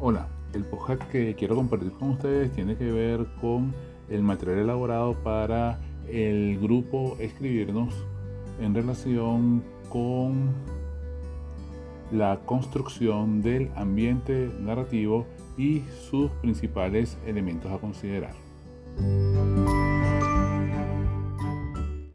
Hola, el podcast que quiero compartir con ustedes tiene que ver con el material elaborado para el grupo Escribirnos en relación con la construcción del ambiente narrativo y sus principales elementos a considerar.